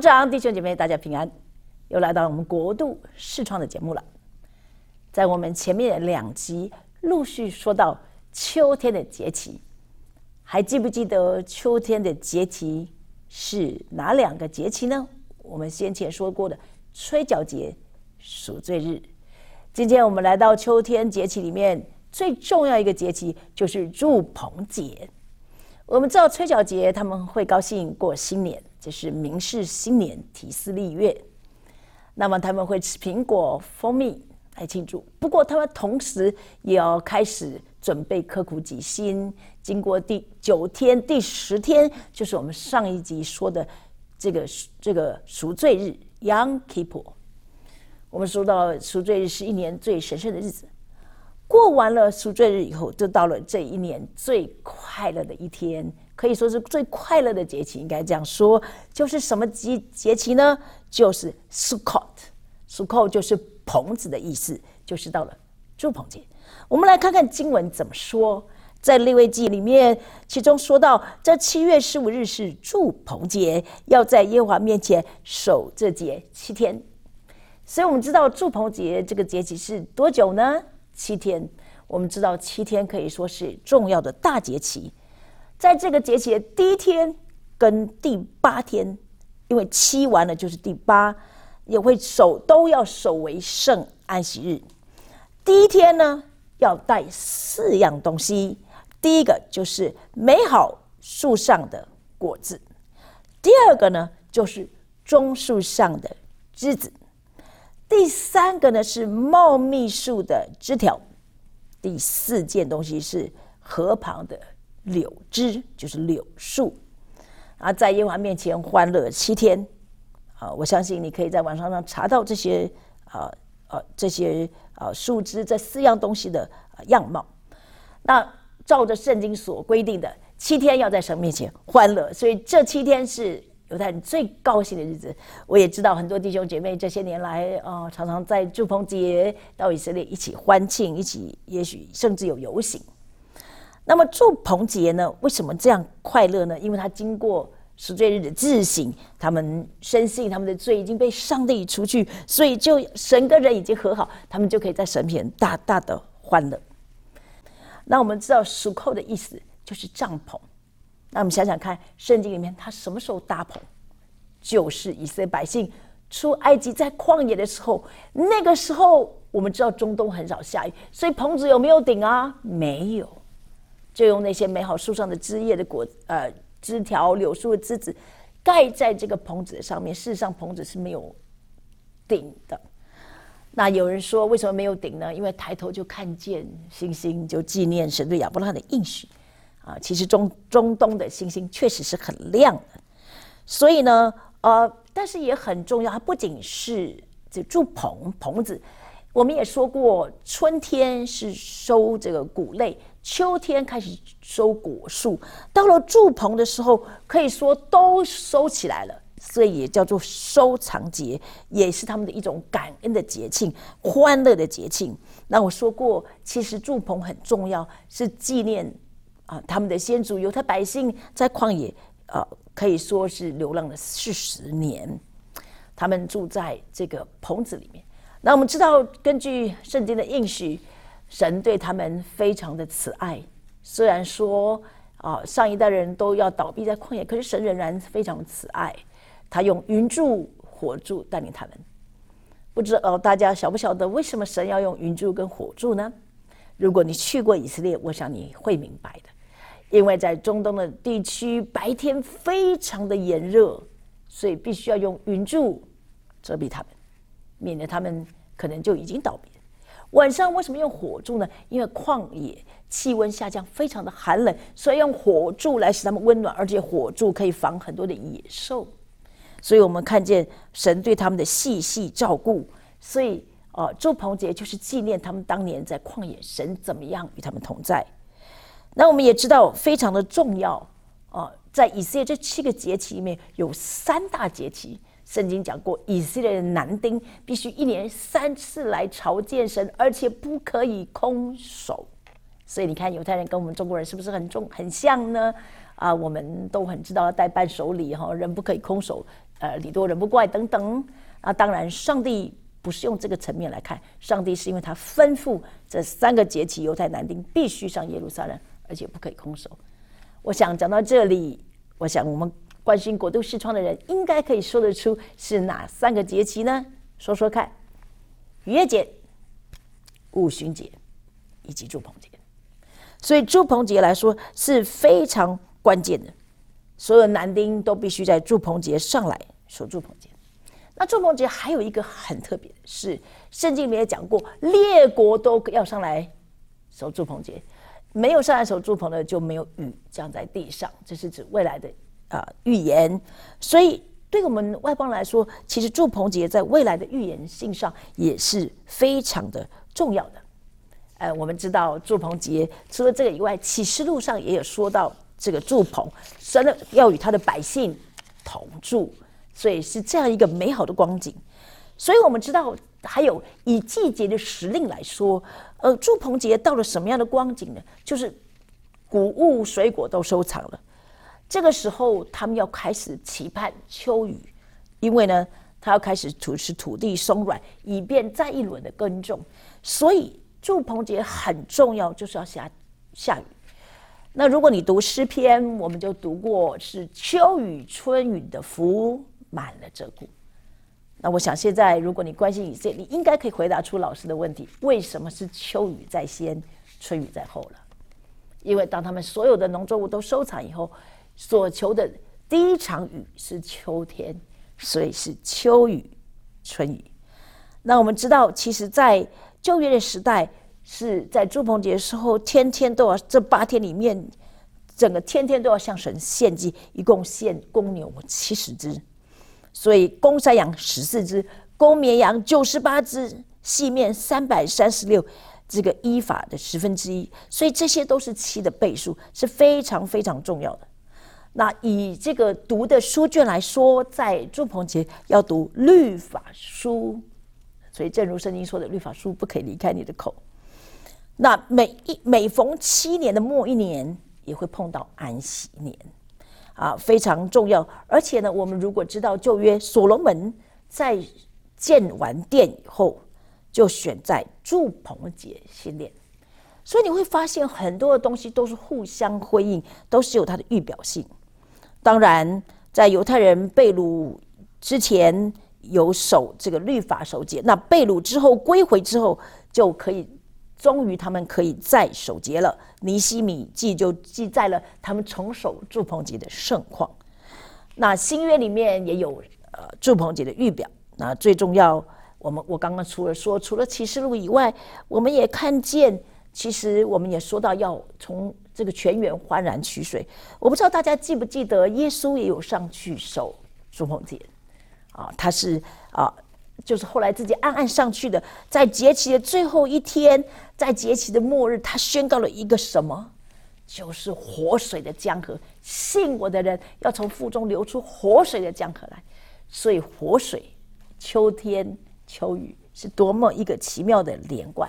长、弟兄姐妹，大家平安！又来到我们国度视创的节目了。在我们前面两集陆续说到秋天的节气，还记不记得秋天的节气是哪两个节气呢？我们先前说过的吹角节、赎罪日。今天我们来到秋天节气里面最重要一个节气，就是祝棚节。我们知道吹角节他们会高兴过新年。这是明氏新年提斯立月，那么他们会吃苹果、蜂蜜来庆祝。不过，他们同时也要开始准备刻苦己心。经过第九天、第十天，就是我们上一集说的这个这个赎罪日 （Yom Kippur）。我们说到赎罪日是一年最神圣的日子。过完了赎罪日以后，就到了这一年最快乐的一天。可以说是最快乐的节气，应该这样说，就是什么节节气呢？就是 Sukkot，Sukkot 就是棚子的意思，就是到了祝棚节。我们来看看经文怎么说，在利未记里面，其中说到，这七月十五日是祝棚节，要在耶和华面前守这节七天。所以我们知道祝棚节这个节气是多久呢？七天。我们知道七天可以说是重要的大节气。在这个节气的第一天跟第八天，因为七完了就是第八，也会守都要守为圣安息日。第一天呢，要带四样东西，第一个就是美好树上的果子，第二个呢就是棕树上的枝子，第三个呢是茂密树的枝条，第四件东西是河旁的。柳枝就是柳树啊，在耶和华面前欢乐七天啊！我相信你可以在网上上查到这些啊啊这些啊树枝这四样东西的样貌。那照着圣经所规定的七天要在神面前欢乐，所以这七天是犹太人最高兴的日子。我也知道很多弟兄姐妹这些年来啊，常常在祝棚节到以色列一起欢庆，一起也许甚至有游行。那么祝棚节呢？为什么这样快乐呢？因为他经过赎罪日的自省，他们深信他们的罪已经被上帝除去，所以就神跟人已经和好，他们就可以在神前大大的欢乐。那我们知道属扣的意思就是帐篷。那我们想想看，圣经里面他什么时候搭棚？就是以色列百姓出埃及在旷野的时候，那个时候我们知道中东很少下雨，所以棚子有没有顶啊？没有。就用那些美好树上的枝叶的果，呃，枝条、柳树的枝子，盖在这个棚子的上面。事实上，棚子是没有顶的。那有人说，为什么没有顶呢？因为抬头就看见星星，就纪念神对亚伯拉罕的应许。啊，其实中中东的星星确实是很亮的。所以呢，呃，但是也很重要，它不仅是这住棚棚子。我们也说过，春天是收这个谷类。秋天开始收果树，到了祝棚的时候，可以说都收起来了，所以也叫做收藏节，也是他们的一种感恩的节庆、欢乐的节庆。那我说过，其实祝棚很重要，是纪念啊他们的先祖犹太百姓在旷野啊，可以说是流浪了四十年，他们住在这个棚子里面。那我们知道，根据圣经的应许。神对他们非常的慈爱，虽然说啊上一代人都要倒闭在旷野，可是神仍然非常慈爱。他用云柱、火柱带领他们。不知道大家晓不晓得为什么神要用云柱跟火柱呢？如果你去过以色列，我想你会明白的。因为在中东的地区，白天非常的炎热，所以必须要用云柱遮蔽他们，免得他们可能就已经倒闭。晚上为什么用火柱呢？因为旷野气温下降，非常的寒冷，所以用火柱来使他们温暖，而且火柱可以防很多的野兽。所以我们看见神对他们的细细照顾。所以哦，祝棚节就是纪念他们当年在旷野，神怎么样与他们同在。那我们也知道非常的重要啊，在以色列这七个节气里面有三大节气。圣经讲过，以色列的男丁必须一年三次来朝见神，而且不可以空手。所以你看，犹太人跟我们中国人是不是很重很像呢？啊，我们都很知道要带伴手礼哈，人不可以空手呃礼多人不怪等等。啊，当然，上帝不是用这个层面来看，上帝是因为他吩咐这三个节期犹太男丁必须上耶路撒冷，而且不可以空手。我想讲到这里，我想我们关心国度视窗的人应该可以说得出是哪三个节气呢？说说看，逾越节、五旬节以及祝棚节。所以祝棚节来说是非常关键的，所有男丁都必须在祝棚节上来守祝棚节。那祝棚节还有一个很特别的是，圣经里面也讲过，列国都要上来守祝棚节。没有上来守住棚的，就没有雨降在地上，这是指未来的啊预言。所以对我们外邦来说，其实祝棚节在未来的预言性上也是非常的重要的。呃，我们知道祝棚节除了这个以外，启示录上也有说到这个祝棚，神的要与他的百姓同住，所以是这样一个美好的光景。所以我们知道。还有以季节的时令来说，呃，祝鹏杰到了什么样的光景呢？就是谷物、水果都收藏了，这个时候他们要开始期盼秋雨，因为呢，他要开始土使土地松软，以便再一轮的耕种。所以祝鹏杰很重要，就是要下下雨。那如果你读诗篇，我们就读过是秋雨春雨的福满了这谷。那我想，现在如果你关心以色列，你应该可以回答出老师的问题：为什么是秋雨在先，春雨在后了？因为当他们所有的农作物都收藏以后，所求的第一场雨是秋天，所以是秋雨、春雨。那我们知道，其实，在旧约的时代，是在祝棚节的时候，天天都要这八天里面，整个天天都要向神献祭，一共献公牛七十只。所以公山羊十四只，公绵羊九十八只，细面三百三十六，这个依法的十分之一。所以这些都是七的倍数，是非常非常重要的。那以这个读的书卷来说，在祝鹏杰要读律法书，所以正如圣经说的，律法书不可以离开你的口。那每一每逢七年的末一年，也会碰到安息年。啊，非常重要。而且呢，我们如果知道旧约所罗门在建完殿以后，就选在祝棚节新殿，所以你会发现很多的东西都是互相辉映，都是有它的预表性。当然，在犹太人被掳之前有守这个律法守节，那被掳之后归回之后就可以。终于，他们可以再守节了。尼西米记就记载了他们重守祝棚节的盛况。那新约里面也有呃祝棚节的预表。那最重要，我们我刚刚除了说除了启示录以外，我们也看见，其实我们也说到要从这个泉源欢然取水。我不知道大家记不记得，耶稣也有上去守祝棚节啊，他是啊。就是后来自己暗暗上去的，在节期的最后一天，在节期的末日，他宣告了一个什么？就是活水的江河，信我的人要从腹中流出活水的江河来。所以活水，秋天秋雨是多么一个奇妙的连贯。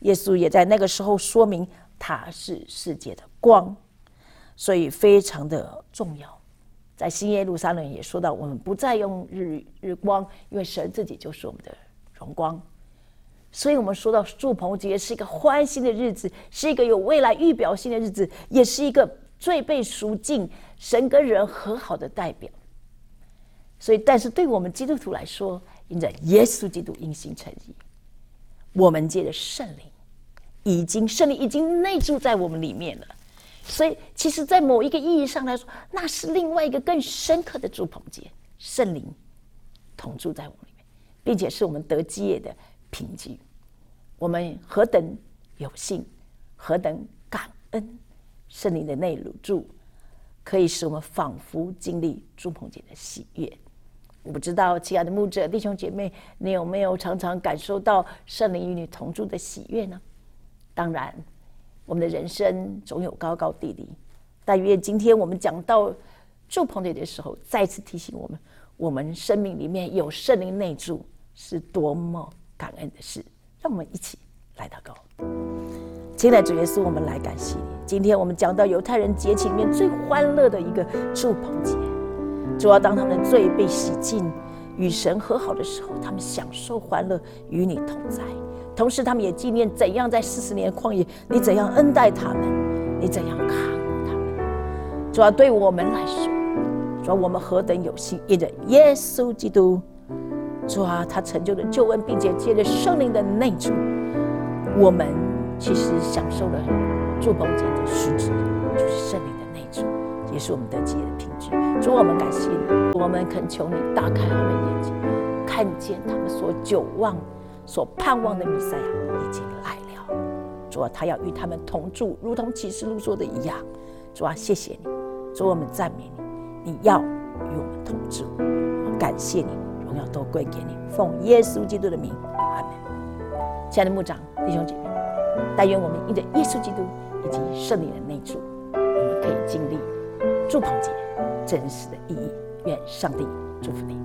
耶稣也在那个时候说明他是世界的光，所以非常的重要。在新耶路撒冷也说到，我们不再用日日光，因为神自己就是我们的荣光。所以，我们说到祝棚节是一个欢欣的日子，是一个有未来预表性的日子，也是一个最被赎尽、神跟人和好的代表。所以，但是对我们基督徒来说，因着耶稣基督因信成义，我们借着圣灵，已经圣灵已经内住在我们里面了。所以，其实，在某一个意义上来说，那是另外一个更深刻的祝棚节，圣灵同住在我们里面，并且是我们得基业的凭据。我们何等有幸，何等感恩，圣灵的内住可以使我们仿佛经历祝棚节的喜悦。我不知道，亲爱的牧者弟兄姐妹，你有没有常常感受到圣灵与你同住的喜悦呢？当然。我们的人生总有高高低低，但愿今天我们讲到祝棚节的时候，再次提醒我们：我们生命里面有圣灵内住，是多么感恩的事。让我们一起来祷告。亲爱的主耶稣，我们来感谢你。今天我们讲到犹太人节庆里面最欢乐的一个祝棚节，主要当他们的罪被洗净，与神和好的时候，他们享受欢乐，与你同在。同时，他们也纪念怎样在四十年旷野，你怎样恩待他们，你怎样看顾他们。主要对我们来说，主要我们何等有幸，因着耶稣基督，主啊，他成就了救恩，并且借着圣灵的内住，我们其实享受了祝棚节的实质，就是圣灵的内住，也是我们得基业的品质。主，我们感谢你，我们恳求你打开他们眼睛，看见他们所久望。所盼望的弥赛亚已经来了，主啊，他要与他们同住，如同启示录说的一样。主啊，谢谢你，主我们赞美你，你要与我们同住，感谢你，荣耀都归给你，奉耶稣基督的名，阿门。亲爱的牧长弟兄姐妹，但愿我们因着耶稣基督以及圣灵的内住，我们可以经历祝棚节真实的意义。愿上帝祝福你。